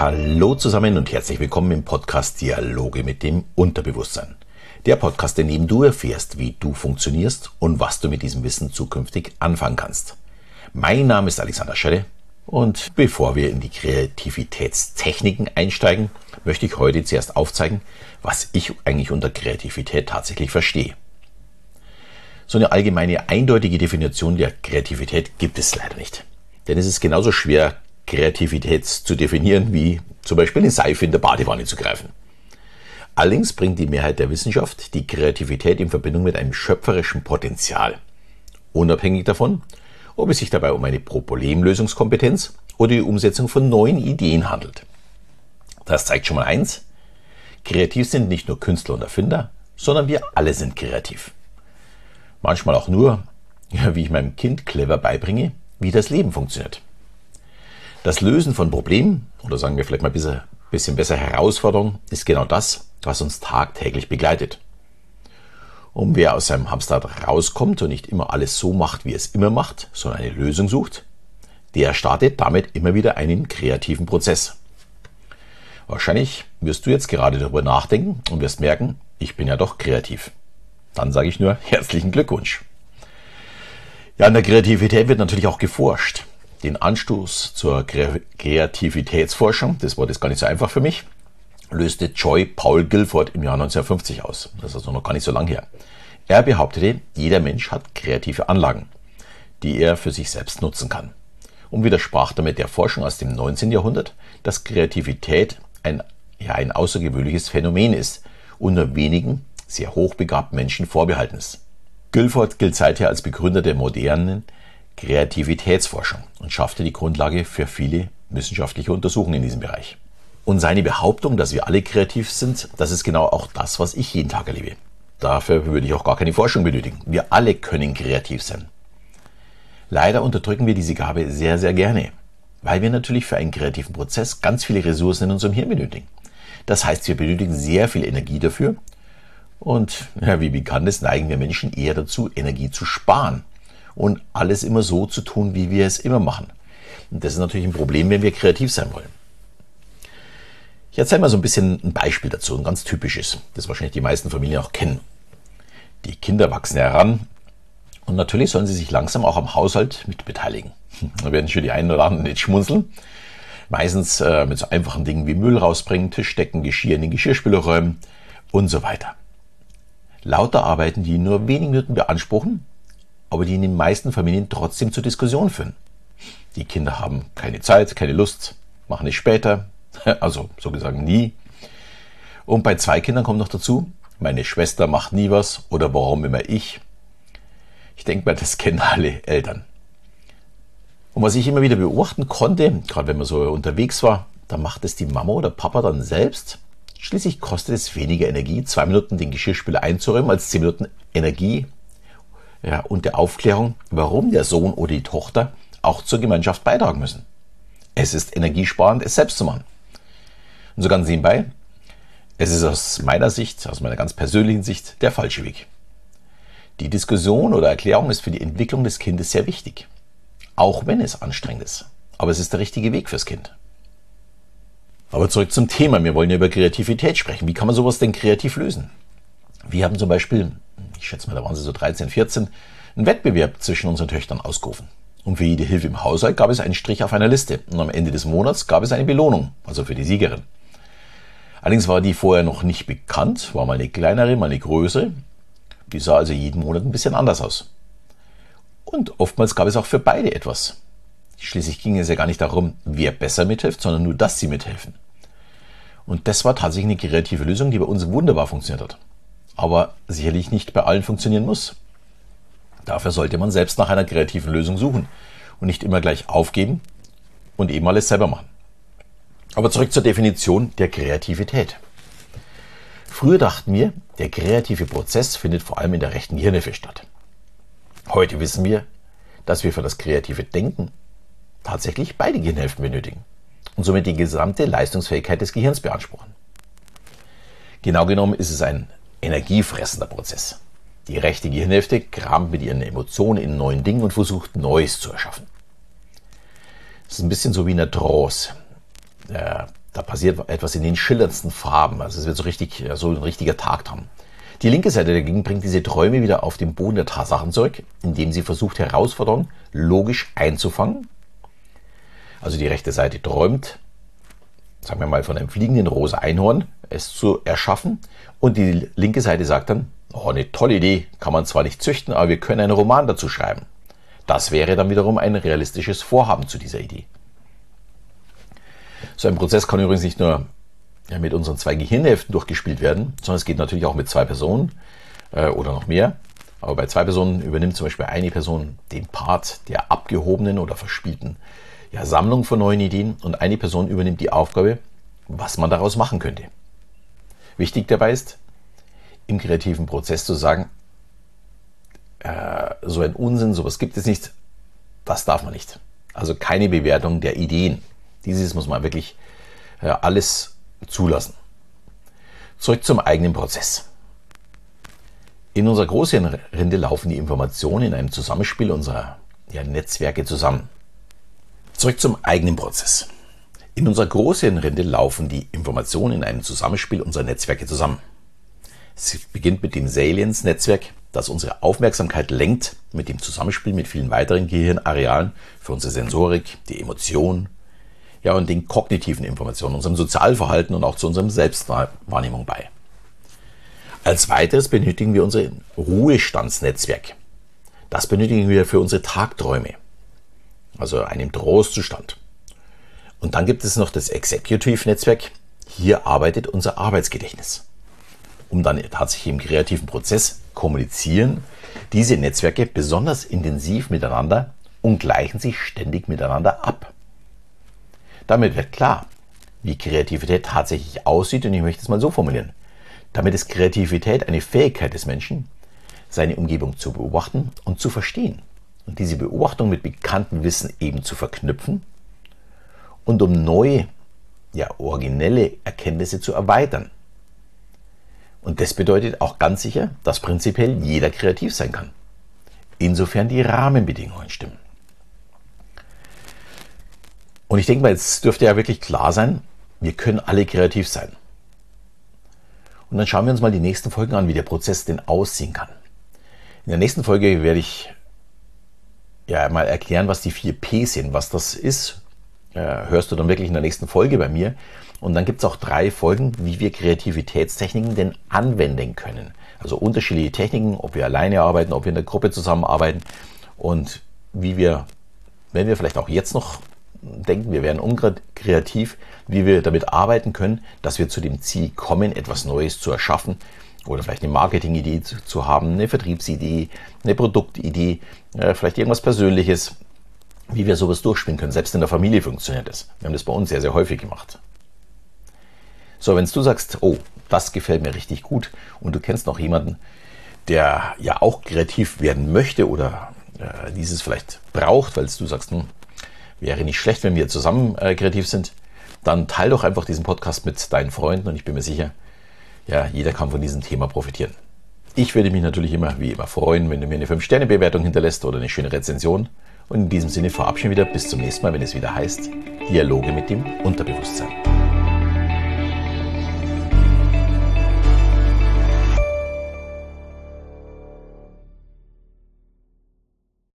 Hallo zusammen und herzlich willkommen im Podcast Dialoge mit dem Unterbewusstsein. Der Podcast, in dem du erfährst, wie du funktionierst und was du mit diesem Wissen zukünftig anfangen kannst. Mein Name ist Alexander Schelle und bevor wir in die Kreativitätstechniken einsteigen, möchte ich heute zuerst aufzeigen, was ich eigentlich unter Kreativität tatsächlich verstehe. So eine allgemeine, eindeutige Definition der Kreativität gibt es leider nicht. Denn es ist genauso schwer, Kreativität zu definieren, wie zum Beispiel eine Seife in der Badewanne zu greifen. Allerdings bringt die Mehrheit der Wissenschaft die Kreativität in Verbindung mit einem schöpferischen Potenzial. Unabhängig davon, ob es sich dabei um eine Problemlösungskompetenz oder die Umsetzung von neuen Ideen handelt. Das zeigt schon mal eins. Kreativ sind nicht nur Künstler und Erfinder, sondern wir alle sind kreativ. Manchmal auch nur, wie ich meinem Kind clever beibringe, wie das Leben funktioniert. Das Lösen von Problemen, oder sagen wir vielleicht mal ein bisschen besser Herausforderungen, ist genau das, was uns tagtäglich begleitet. Und wer aus seinem Hamsterrad rauskommt und nicht immer alles so macht, wie es immer macht, sondern eine Lösung sucht, der startet damit immer wieder einen kreativen Prozess. Wahrscheinlich wirst du jetzt gerade darüber nachdenken und wirst merken, ich bin ja doch kreativ. Dann sage ich nur herzlichen Glückwunsch. Ja, in der Kreativität wird natürlich auch geforscht. Den Anstoß zur Kreativitätsforschung, das Wort ist gar nicht so einfach für mich, löste Joy Paul Guilford im Jahr 1950 aus. Das ist also noch gar nicht so lang her. Er behauptete, jeder Mensch hat kreative Anlagen, die er für sich selbst nutzen kann. Und widersprach damit der Forschung aus dem 19. Jahrhundert, dass Kreativität ein, ja, ein außergewöhnliches Phänomen ist und nur wenigen sehr hochbegabten Menschen vorbehalten ist. Guilford gilt seither als Begründer der modernen Kreativitätsforschung und schaffte die Grundlage für viele wissenschaftliche Untersuchungen in diesem Bereich. Und seine Behauptung, dass wir alle kreativ sind, das ist genau auch das, was ich jeden Tag erlebe. Dafür würde ich auch gar keine Forschung benötigen. Wir alle können kreativ sein. Leider unterdrücken wir diese Gabe sehr, sehr gerne, weil wir natürlich für einen kreativen Prozess ganz viele Ressourcen in unserem Hirn benötigen. Das heißt, wir benötigen sehr viel Energie dafür und ja, wie bekannt ist, neigen wir Menschen eher dazu, Energie zu sparen und alles immer so zu tun, wie wir es immer machen. Und das ist natürlich ein Problem, wenn wir kreativ sein wollen. Ich erzähle mal so ein bisschen ein Beispiel dazu, ein ganz typisches, das wahrscheinlich die meisten Familien auch kennen. Die Kinder wachsen heran und natürlich sollen sie sich langsam auch am Haushalt mit beteiligen. Da werden schon die einen oder anderen nicht schmunzeln. Meistens äh, mit so einfachen Dingen wie Müll rausbringen, Tisch decken, Geschirr in den Geschirrspüler räumen und so weiter. Lauter Arbeiten, die nur wenige Minuten beanspruchen, aber die in den meisten Familien trotzdem zur Diskussion führen. Die Kinder haben keine Zeit, keine Lust, machen es später, also so gesagt nie. Und bei zwei Kindern kommt noch dazu, meine Schwester macht nie was oder warum immer ich. Ich denke mal, das kennen alle Eltern. Und was ich immer wieder beobachten konnte, gerade wenn man so unterwegs war, da macht es die Mama oder Papa dann selbst Schließlich kostet es weniger Energie, zwei Minuten den Geschirrspüler einzuräumen, als zehn Minuten Energie ja, und der Aufklärung, warum der Sohn oder die Tochter auch zur Gemeinschaft beitragen müssen. Es ist energiesparend, es selbst zu machen. Und so ganz nebenbei, es ist aus meiner Sicht, aus meiner ganz persönlichen Sicht, der falsche Weg. Die Diskussion oder Erklärung ist für die Entwicklung des Kindes sehr wichtig. Auch wenn es anstrengend ist. Aber es ist der richtige Weg fürs Kind. Aber zurück zum Thema. Wir wollen ja über Kreativität sprechen. Wie kann man sowas denn kreativ lösen? Wir haben zum Beispiel, ich schätze mal, da waren sie so 13, 14, einen Wettbewerb zwischen unseren Töchtern ausgerufen. Und für jede Hilfe im Haushalt gab es einen Strich auf einer Liste. Und am Ende des Monats gab es eine Belohnung, also für die Siegerin. Allerdings war die vorher noch nicht bekannt, war mal eine kleinere, mal eine größere. Die sah also jeden Monat ein bisschen anders aus. Und oftmals gab es auch für beide etwas. Schließlich ging es ja gar nicht darum, wer besser mithilft, sondern nur, dass sie mithelfen. Und das war tatsächlich eine kreative Lösung, die bei uns wunderbar funktioniert hat. Aber sicherlich nicht bei allen funktionieren muss. Dafür sollte man selbst nach einer kreativen Lösung suchen und nicht immer gleich aufgeben und eben alles selber machen. Aber zurück zur Definition der Kreativität. Früher dachten wir, der kreative Prozess findet vor allem in der rechten Gehirnhälfte statt. Heute wissen wir, dass wir für das kreative Denken tatsächlich beide Gehirnhälften benötigen und somit die gesamte Leistungsfähigkeit des Gehirns beanspruchen. Genau genommen ist es ein energiefressender Prozess. Die rechte Gehirnhälfte kramt mit ihren Emotionen in neuen Dingen und versucht Neues zu erschaffen. Es ist ein bisschen so wie in der Trance. Der Da passiert etwas in den schillerndsten Farben. Also es wird so richtig, so ein richtiger Tagtraum. Die linke Seite dagegen bringt diese Träume wieder auf den Boden der Tatsachen zurück, indem sie versucht, Herausforderungen logisch einzufangen. Also die rechte Seite träumt, sagen wir mal, von einem fliegenden rosa Einhorn, es zu erschaffen. Und die linke Seite sagt dann, oh, eine tolle Idee, kann man zwar nicht züchten, aber wir können einen Roman dazu schreiben. Das wäre dann wiederum ein realistisches Vorhaben zu dieser Idee. So ein Prozess kann übrigens nicht nur mit unseren zwei Gehirnhälften durchgespielt werden, sondern es geht natürlich auch mit zwei Personen äh, oder noch mehr. Aber bei zwei Personen übernimmt zum Beispiel eine Person den Part der abgehobenen oder verspielten ja, Sammlung von neuen Ideen und eine Person übernimmt die Aufgabe, was man daraus machen könnte. Wichtig dabei ist, im kreativen Prozess zu sagen, äh, so ein Unsinn, sowas gibt es nicht, das darf man nicht. Also keine Bewertung der Ideen. Dieses muss man wirklich äh, alles zulassen. Zurück zum eigenen Prozess. In unserer Großhirnrinde laufen die Informationen in einem Zusammenspiel unserer ja, Netzwerke zusammen. Zurück zum eigenen Prozess. In unserer Großhirnrinde laufen die Informationen in einem Zusammenspiel unserer Netzwerke zusammen. Es beginnt mit dem Salience-Netzwerk, das unsere Aufmerksamkeit lenkt, mit dem Zusammenspiel mit vielen weiteren Gehirnarealen für unsere Sensorik, die Emotion, ja, und den kognitiven Informationen, unserem Sozialverhalten und auch zu unserem Selbstwahrnehmung bei. Als weiteres benötigen wir unser Ruhestandsnetzwerk. Das benötigen wir für unsere Tagträume, also einen Trostzustand. Und dann gibt es noch das Executive-Netzwerk. Hier arbeitet unser Arbeitsgedächtnis. Um dann tatsächlich im kreativen Prozess kommunizieren diese Netzwerke besonders intensiv miteinander und gleichen sich ständig miteinander ab. Damit wird klar, wie Kreativität tatsächlich aussieht und ich möchte es mal so formulieren. Damit ist Kreativität eine Fähigkeit des Menschen, seine Umgebung zu beobachten und zu verstehen und diese Beobachtung mit bekanntem Wissen eben zu verknüpfen und um neue, ja originelle Erkenntnisse zu erweitern. Und das bedeutet auch ganz sicher, dass prinzipiell jeder kreativ sein kann. Insofern die Rahmenbedingungen stimmen. Und ich denke mal, jetzt dürfte ja wirklich klar sein, wir können alle kreativ sein. Und dann schauen wir uns mal die nächsten Folgen an, wie der Prozess denn aussehen kann. In der nächsten Folge werde ich ja mal erklären, was die vier P sind, was das ist. Äh, hörst du dann wirklich in der nächsten Folge bei mir. Und dann gibt es auch drei Folgen, wie wir Kreativitätstechniken denn anwenden können. Also unterschiedliche Techniken, ob wir alleine arbeiten, ob wir in der Gruppe zusammenarbeiten und wie wir, wenn wir vielleicht auch jetzt noch denken, wir wären unkreativ, wie wir damit arbeiten können, dass wir zu dem Ziel kommen, etwas Neues zu erschaffen oder vielleicht eine Marketingidee zu, zu haben, eine Vertriebsidee, eine Produktidee, äh, vielleicht irgendwas Persönliches, wie wir sowas durchspielen können. Selbst in der Familie funktioniert das. Wir haben das bei uns sehr, sehr häufig gemacht. So, wenn du sagst, oh, das gefällt mir richtig gut und du kennst noch jemanden, der ja auch kreativ werden möchte oder äh, dieses vielleicht braucht, weil du sagst, hm, wäre nicht schlecht, wenn wir zusammen äh, kreativ sind, dann teil doch einfach diesen Podcast mit deinen Freunden und ich bin mir sicher, ja, jeder kann von diesem Thema profitieren. Ich würde mich natürlich immer, wie immer, freuen, wenn du mir eine 5-Sterne-Bewertung hinterlässt oder eine schöne Rezension. Und in diesem Sinne verabschieden wir wieder bis zum nächsten Mal, wenn es wieder heißt Dialoge mit dem Unterbewusstsein.